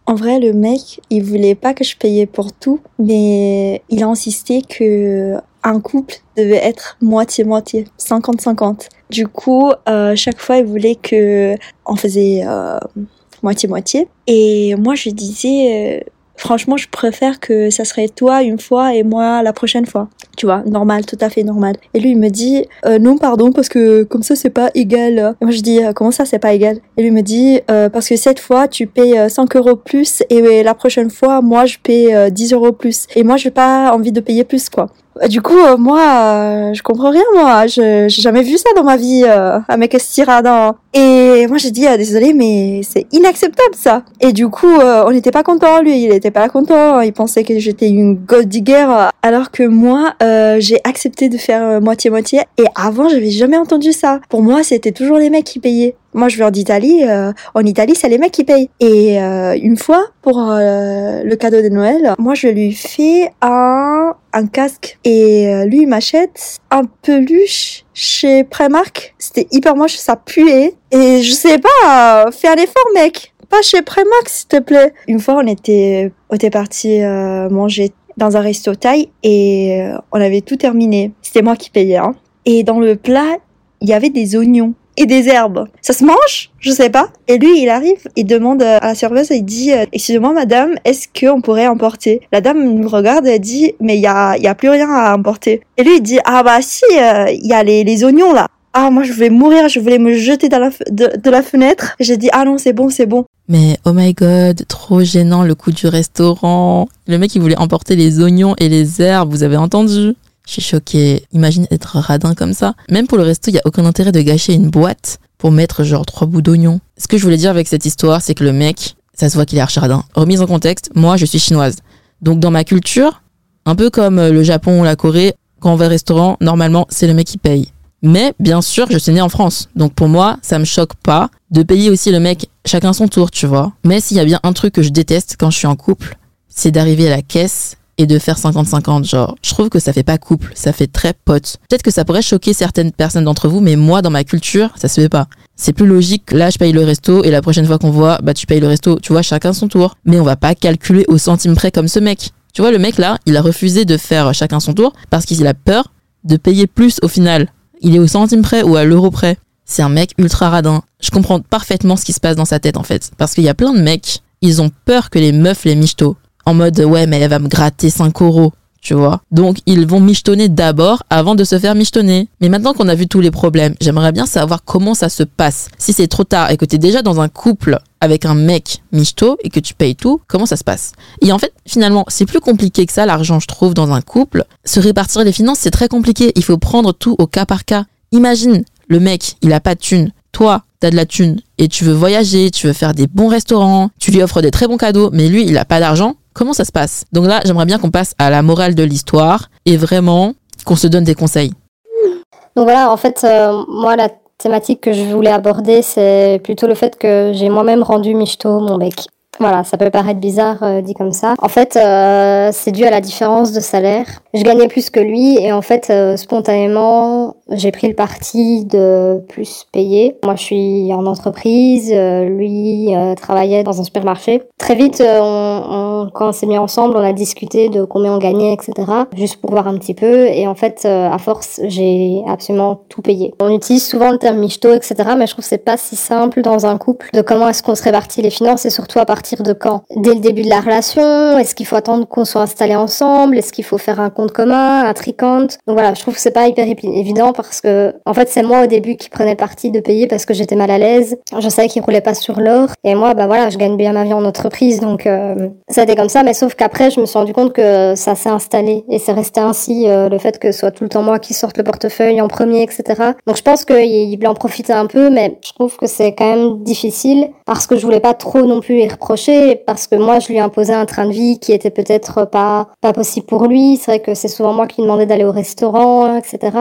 En vrai, le mec, il voulait pas que je payais pour tout, mais il a insisté que un couple devait être moitié-moitié, 50-50. Du coup, euh, chaque fois, il voulait que on faisait euh, moitié-moitié. Et moi, je disais, euh, franchement, je préfère que ça serait toi une fois et moi la prochaine fois. Tu vois, normal, tout à fait normal. Et lui, il me dit, non, pardon, parce que comme ça, c'est pas égal. Et moi, je dis, comment ça, c'est pas égal? Et lui me dit, parce que cette fois, tu payes euh, 5 euros plus et la prochaine fois, moi, je paye euh, 10 euros plus. Et moi, j'ai pas envie de payer plus, quoi. Euh, Du coup, euh, moi, euh, je comprends rien, moi. Je j'ai jamais vu ça dans ma vie, euh, un mec. Et moi, j'ai dit, ah, désolé, mais c'est inacceptable, ça. Et du coup, euh, on n'était pas content, lui. Il était pas content. Il pensait que j'étais une gold digger. Alors que moi, j'ai accepté de faire moitié-moitié. Et avant, j'avais jamais entendu ça. Pour moi, c'était toujours les mecs qui payaient. Moi, je viens d'Italie. euh, en Italie, c'est les mecs qui payent. Et euh, une fois, pour euh, le cadeau de Noël, moi, je lui fais un, un casque. Et euh, lui, il m'achète un peluche chez Primark. C'était hyper moche, ça puait. Et je sais pas, euh, fais un effort, mec. Pas chez Primark, s'il te plaît. Une fois, on était, on était parti manger dans un resto thaï et on avait tout terminé. C'était moi qui payais. Hein. Et dans le plat, il y avait des oignons et des herbes. Ça se mange? Je sais pas. Et lui, il arrive, il demande à la serveuse, il dit euh, Excusez-moi, madame, est-ce qu'on pourrait emporter? La dame nous regarde et dit Mais il y a, y a plus rien à emporter. Et lui, il dit Ah bah si, euh, il y a les, les oignons là. Ah, moi, je vais mourir, je voulais me jeter dans la de, de la fenêtre. J'ai dit Ah non, c'est bon, c'est bon. Mais oh my god, trop gênant le coup du restaurant. Le mec il voulait emporter les oignons et les herbes, vous avez entendu? Je suis choquée. Imagine être radin comme ça. Même pour le resto, il y a aucun intérêt de gâcher une boîte pour mettre genre trois bouts d'oignons. Ce que je voulais dire avec cette histoire, c'est que le mec, ça se voit qu'il est archi radin. Remise en contexte, moi je suis chinoise. Donc dans ma culture, un peu comme euh, le Japon ou la Corée, quand on va au restaurant, normalement c'est le mec qui paye. Mais bien sûr, je suis née en France. Donc pour moi, ça me choque pas de payer aussi le mec chacun son tour, tu vois. Mais s'il y a bien un truc que je déteste quand je suis en couple, c'est d'arriver à la caisse et de faire 50-50. Genre, je trouve que ça fait pas couple, ça fait très pote. Peut-être que ça pourrait choquer certaines personnes d'entre vous, mais moi, dans ma culture, ça se fait pas. C'est plus logique, là, je paye le resto et la prochaine fois qu'on voit, bah, tu payes le resto. Tu vois, chacun son tour. Mais on va pas calculer au centime près comme ce mec. Tu vois, le mec là, il a refusé de faire chacun son tour parce qu'il a peur de payer plus au final. Il est au centime près ou à l'euro près. C'est un mec ultra radin. Je comprends parfaitement ce qui se passe dans sa tête en fait. Parce qu'il y a plein de mecs, ils ont peur que les meufs les michto. En mode ouais mais elle va me gratter 5 euros. Tu vois Donc ils vont michetonner d'abord avant de se faire michetonner. Mais maintenant qu'on a vu tous les problèmes, j'aimerais bien savoir comment ça se passe. Si c'est trop tard et que t'es déjà dans un couple avec un mec michto et que tu payes tout, comment ça se passe? Et en fait, finalement, c'est plus compliqué que ça, l'argent, je trouve, dans un couple. Se répartir les finances, c'est très compliqué. Il faut prendre tout au cas par cas. Imagine, le mec, il a pas de thune. Toi, t'as de la thune et tu veux voyager, tu veux faire des bons restaurants, tu lui offres des très bons cadeaux, mais lui, il a pas d'argent. Comment ça se passe? Donc là, j'aimerais bien qu'on passe à la morale de l'histoire et vraiment qu'on se donne des conseils. Donc voilà, en fait, euh, moi, la thématique que je voulais aborder, c'est plutôt le fait que j'ai moi-même rendu michto mon bec. Voilà, ça peut paraître bizarre euh, dit comme ça. En fait, euh, c'est dû à la différence de salaire. Je gagnais plus que lui et en fait, spontanément, j'ai pris le parti de plus payer. Moi, je suis en entreprise, euh, lui euh, travaillait dans un supermarché. Très vite, euh, on, on, quand on s'est mis ensemble, on a discuté de combien on gagnait, etc. Juste pour voir un petit peu. Et en fait, à force, j'ai absolument tout payé. On utilise souvent le terme michto, etc. Mais je trouve que c'est pas si simple dans un couple de comment est-ce qu'on se répartit les finances et surtout à partir de quand? Dès le début de la relation, est-ce qu'il faut attendre qu'on soit installés ensemble? Est-ce qu'il faut faire un compte commun, un tricante? Donc voilà, je trouve que c'est pas hyper évident parce que en fait c'est moi au début qui prenais parti de payer parce que j'étais mal à l'aise. Je savais qu'il roulait pas sur l'or et moi bah voilà, je gagne bien ma vie en entreprise donc euh, ça a comme ça. Mais sauf qu'après je me suis rendu compte que ça s'est installé et c'est resté ainsi euh, le fait que ce soit tout le temps moi qui sorte le portefeuille en premier, etc. Donc je pense qu'il en profiter un peu, mais je trouve que c'est quand même difficile parce que je voulais pas trop non plus y reprocher parce que moi je lui imposais un train de vie qui était peut-être pas pas possible pour lui. C'est vrai que c'est souvent moi qui demandais d'aller au restaurant, etc.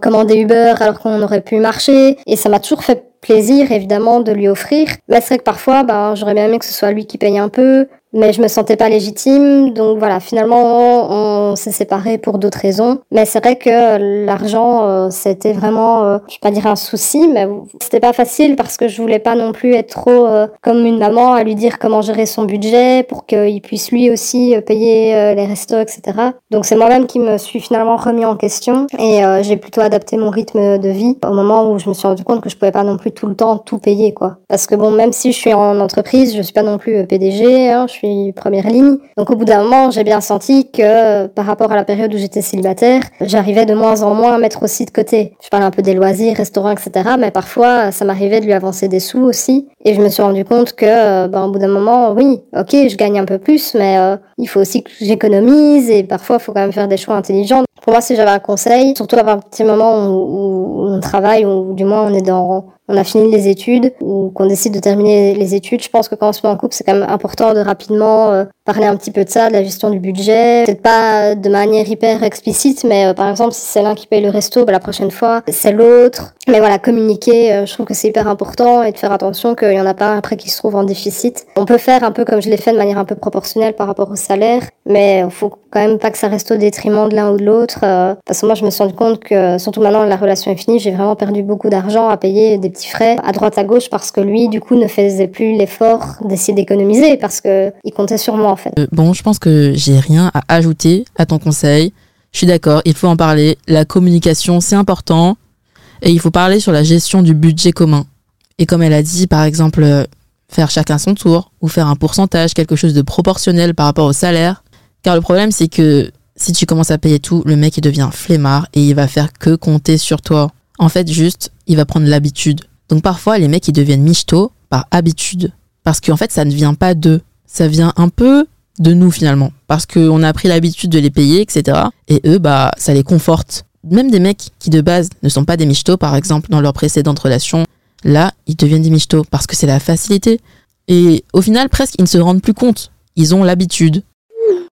commander Uber alors qu'on aurait pu marcher. Et ça m'a toujours fait plaisir évidemment de lui offrir. Mais c'est vrai que parfois, ben, j'aurais bien aimé que ce soit lui qui paye un peu, mais je me sentais pas légitime. Donc voilà, finalement, on s'est séparés pour d'autres raisons. Mais c'est vrai que l'argent, euh, c'était vraiment, euh, je vais pas dire un souci, mais c'était pas facile parce que je voulais pas non plus être trop euh, comme une maman à lui dire comment gérer son budget pour qu'il puisse lui aussi payer les restos, etc. Donc c'est moi-même qui me suis finalement remis en question et j'ai plutôt adapté mon rythme de vie au moment où je me suis rendu compte que je pouvais pas non plus tout le temps tout payer, quoi. Parce que bon, même si je suis en entreprise, je suis pas non plus PDG, hein, je suis première ligne. Donc au bout d'un moment, j'ai bien senti que par rapport à la période où j'étais célibataire, j'arrivais de moins en moins à mettre aussi de côté. Je parle un peu des loisirs, restaurants, etc. Mais parfois, ça m'arrivait de lui avancer des sous aussi. Et je me suis rendu compte que, ben, au bout d'un moment, oui, ok, je gagne un peu plus, mais euh, il faut aussi que j'économise et parfois, il faut quand même faire des choix intelligents. Pour moi, si j'avais un conseil, surtout à partir du moment où on travaille, ou du moins on est dans on a fini les études ou qu'on décide de terminer les études, je pense que quand on se met en couple, c'est quand même important de rapidement euh, parler un petit peu de ça, de la gestion du budget. Peut-être pas de manière hyper explicite, mais euh, par exemple, si c'est l'un qui paye le resto, bah, la prochaine fois, c'est l'autre. Mais voilà, communiquer, euh, je trouve que c'est hyper important et de faire attention qu'il y en a pas après qui se trouve en déficit. On peut faire un peu comme je l'ai fait de manière un peu proportionnelle par rapport au salaire, mais faut quand même pas que ça reste au détriment de l'un ou de l'autre. parce que moi, je me suis rendu compte que, surtout maintenant la relation est finie, j'ai vraiment perdu beaucoup d'argent à payer des petits frais à droite à gauche parce que lui, du coup, ne faisait plus l'effort d'essayer d'économiser parce que il comptait sur moi en fait. Euh, bon, je pense que j'ai rien à ajouter à ton conseil. Je suis d'accord, il faut en parler. La communication, c'est important. Et il faut parler sur la gestion du budget commun. Et comme elle a dit, par exemple, euh, faire chacun son tour ou faire un pourcentage, quelque chose de proportionnel par rapport au salaire. Car le problème, c'est que si tu commences à payer tout, le mec, il devient flemmard et il va faire que compter sur toi. En fait, juste, il va prendre l'habitude. Donc parfois, les mecs, ils deviennent michto par habitude. Parce qu'en fait, ça ne vient pas d'eux. Ça vient un peu de nous finalement. Parce qu'on a pris l'habitude de les payer, etc. Et eux, bah, ça les conforte. Même des mecs qui de base ne sont pas des michtos, par exemple, dans leur précédente relation, là, ils deviennent des michtos parce que c'est la facilité. Et au final, presque, ils ne se rendent plus compte. Ils ont l'habitude.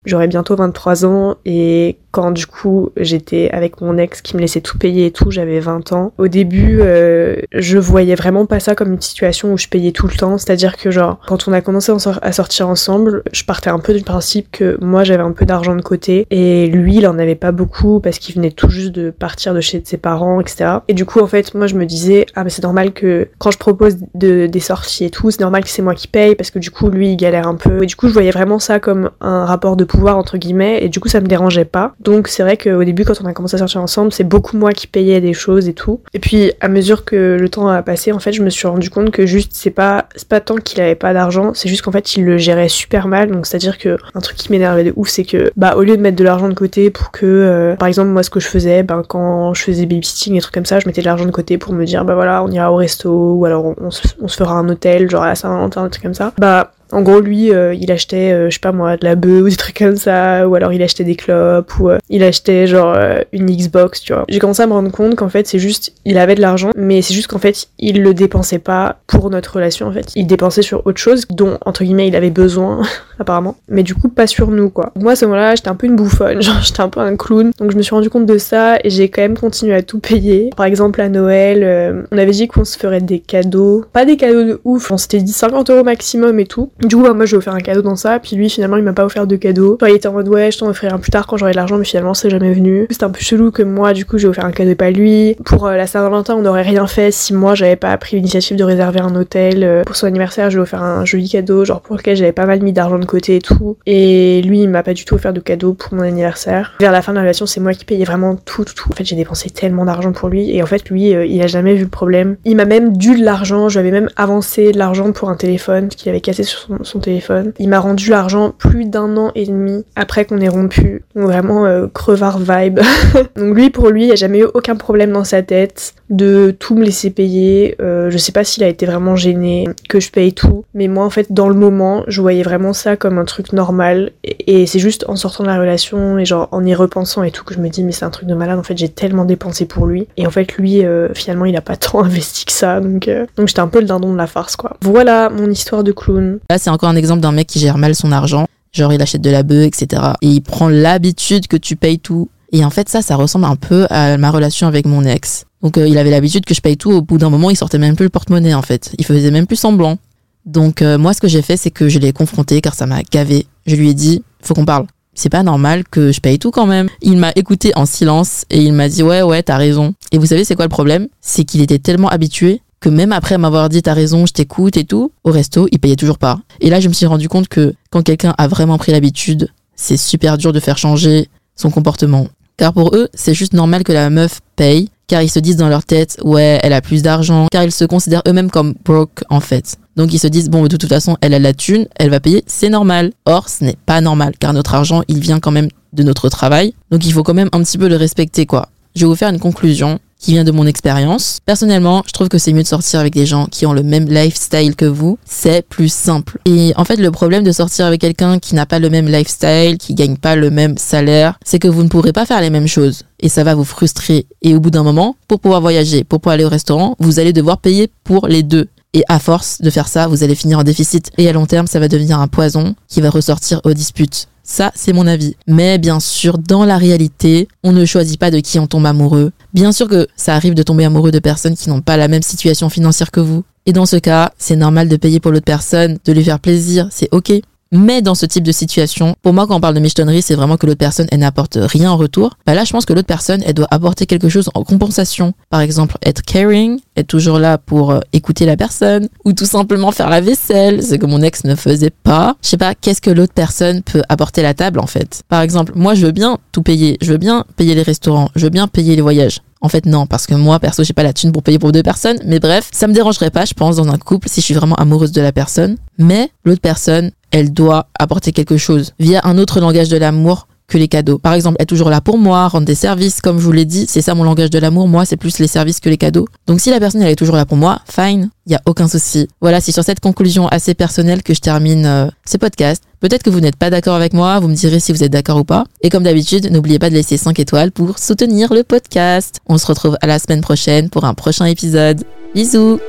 J'aurai bientôt 23 ans et quand du coup j'étais avec mon ex qui me laissait tout payer et tout, j'avais 20 ans. Au début, euh, je voyais vraiment pas ça comme une situation où je payais tout le temps, c'est-à-dire que genre quand on a commencé à sortir ensemble, je partais un peu du principe que moi j'avais un peu d'argent de côté et lui il en avait pas beaucoup parce qu'il venait tout juste de partir de chez ses parents, etc. Et du coup en fait moi je me disais ah mais c'est normal que quand je propose de, des sorties et tout, c'est normal que c'est moi qui paye parce que du coup lui il galère un peu. Et du coup je voyais vraiment ça comme un rapport de entre guillemets et du coup ça me dérangeait pas. Donc c'est vrai qu'au début, quand on a commencé à sortir ensemble, c'est beaucoup moi qui payais des choses et tout. Et puis à mesure que le temps a passé, en fait, je me suis rendu compte que juste c'est pas c'est pas tant qu'il avait pas d'argent, c'est juste qu'en fait il le gérait super mal. Donc c'est à dire que un truc qui m'énervait de ouf, c'est que bah au lieu de mettre de l'argent de côté pour que, euh, par exemple moi ce que je faisais, ben quand je faisais babysitting et trucs comme ça, je mettais de l'argent de côté pour me dire bah voilà on ira au resto ou alors on, se, on se fera un hôtel genre à Saint-Valentin, un truc comme ça. Bah en gros, lui, euh, il achetait, euh, je sais pas moi, de la bœuf ou des trucs comme ça, ou alors il achetait des clopes, ou euh, il achetait genre une Xbox, tu vois. J'ai commencé à me rendre compte qu'en fait, c'est juste, il avait de l'argent, mais c'est juste qu'en fait, il le dépensait pas pour notre relation, en fait. Il dépensait sur autre chose, dont, entre guillemets, il avait besoin, apparemment. Mais du coup, pas sur nous, quoi. Moi, à ce moment-là, j'étais un peu une bouffonne, genre, j'étais un peu un clown. Donc, je me suis rendu compte de ça, et j'ai quand même continué à tout payer. Par exemple, à Noël, on avait dit qu'on se ferait des cadeaux. Pas des cadeaux de ouf, on s'était dit 50 euros maximum et tout. Du coup, bah, moi, je vais offert un cadeau dans ça, puis lui, finalement, il m'a pas offert de cadeau. Enfin, il était en mode, ouais, je t'en offrirai un plus tard quand j'aurai de l'argent, mais finalement, c'est jamais venu. C'était un peu chelou que moi, du coup, j'ai offert un cadeau et pas lui. Pour euh, la Saint-Valentin, on n'aurait rien fait si moi, j'avais pas pris l'initiative de réserver un hôtel. Euh, pour son anniversaire, je lui ai offert un joli cadeau, genre pour lequel j'avais pas mal mis d'argent de côté et tout. Et lui, il m'a pas du tout offert de cadeau pour mon anniversaire. Vers la fin de la relation, c'est moi qui payais vraiment tout, tout, tout. En fait, j'ai dépensé tellement d'argent pour lui, et en fait, lui, euh, il a jamais vu le problème. Il m'a même dû de l'argent, je lui même avancé de l'argent pour un téléphone, qu'il avait cassé sur son téléphone. Il m'a rendu l'argent plus d'un an et demi après qu'on ait rompu. Donc vraiment euh, crevard vibe. Donc lui, pour lui, il a jamais eu aucun problème dans sa tête de tout me laisser payer. Euh, je sais pas s'il a été vraiment gêné que je paye tout, mais moi en fait dans le moment, je voyais vraiment ça comme un truc normal. Et, c'est juste en sortant de la relation et genre en y repensant et tout que je me dis mais c'est un truc de malade. En fait, j'ai tellement dépensé pour lui. Et en fait, lui, euh, finalement, il a pas tant investi que ça. Donc, donc j'étais un peu le dindon de la farce quoi. Voilà mon histoire de clown. Là, c'est encore un exemple d'un mec qui gère mal son argent. Genre, il achète de la bœuf, etc. Et il prend l'habitude que tu payes tout. Et en fait, ça, ça ressemble un peu à ma relation avec mon ex. Donc, euh, il avait l'habitude que je paye tout. Au bout d'un moment, il sortait même plus le porte-monnaie, en fait. Il faisait même plus semblant. Donc, euh, moi, ce que j'ai fait, c'est que je l'ai confronté car ça m'a gavé. Je lui ai dit, faut qu'on parle. C'est pas normal que je paye tout quand même. Il m'a écouté en silence et il m'a dit, ouais, ouais, t'as raison. Et vous savez, c'est quoi le problème? C'est qu'il était tellement habitué que même après m'avoir dit t'as raison, je t'écoute et tout, au resto, il payait toujours pas. Et là, je me suis rendu compte que quand quelqu'un a vraiment pris l'habitude, c'est super dur de faire changer son comportement. Car pour eux, c'est juste normal que la meuf paye, car ils se disent dans leur tête, ouais, elle a plus d'argent, car ils se considèrent eux-mêmes comme broke en fait. Donc ils se disent, bon, de toute façon, elle a la thune, elle va payer, c'est normal. Or, ce n'est pas normal, car notre argent, il vient quand même de notre travail. Donc il faut quand même un petit peu le respecter, quoi. Je vais vous faire une conclusion qui vient de mon expérience. Personnellement, je trouve que c'est mieux de sortir avec des gens qui ont le même lifestyle que vous. C'est plus simple. Et en fait, le problème de sortir avec quelqu'un qui n'a pas le même lifestyle, qui gagne pas le même salaire, c'est que vous ne pourrez pas faire les mêmes choses. Et ça va vous frustrer. Et au bout d'un moment, pour pouvoir voyager, pour pouvoir aller au restaurant, vous allez devoir payer pour les deux. Et à force de faire ça, vous allez finir en déficit. Et à long terme, ça va devenir un poison qui va ressortir aux disputes. Ça, c'est mon avis. Mais bien sûr, dans la réalité, on ne choisit pas de qui on tombe amoureux. Bien sûr que ça arrive de tomber amoureux de personnes qui n'ont pas la même situation financière que vous. Et dans ce cas, c'est normal de payer pour l'autre personne, de lui faire plaisir, c'est ok. Mais dans ce type de situation, pour moi, quand on parle de michetonnerie, c'est vraiment que l'autre personne, elle n'apporte rien en retour. Bah là, je pense que l'autre personne, elle doit apporter quelque chose en compensation. Par exemple, être caring, être toujours là pour euh, écouter la personne, ou tout simplement faire la vaisselle, ce que mon ex ne faisait pas. Je sais pas, qu'est-ce que l'autre personne peut apporter à la table, en fait? Par exemple, moi, je veux bien tout payer. Je veux bien payer les restaurants. Je veux bien payer les voyages. En fait, non, parce que moi, perso, j'ai pas la thune pour payer pour deux personnes. Mais bref, ça me dérangerait pas, je pense, dans un couple, si je suis vraiment amoureuse de la personne. Mais l'autre personne, elle doit apporter quelque chose via un autre langage de l'amour que les cadeaux. Par exemple, être toujours là pour moi, rendre des services, comme je vous l'ai dit, c'est ça mon langage de l'amour. Moi, c'est plus les services que les cadeaux. Donc si la personne elle est toujours là pour moi, fine, il y a aucun souci. Voilà, c'est sur cette conclusion assez personnelle que je termine euh, ce podcast. Peut-être que vous n'êtes pas d'accord avec moi, vous me direz si vous êtes d'accord ou pas. Et comme d'habitude, n'oubliez pas de laisser 5 étoiles pour soutenir le podcast. On se retrouve à la semaine prochaine pour un prochain épisode. Bisous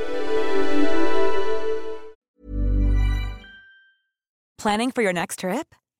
Planning for your next trip?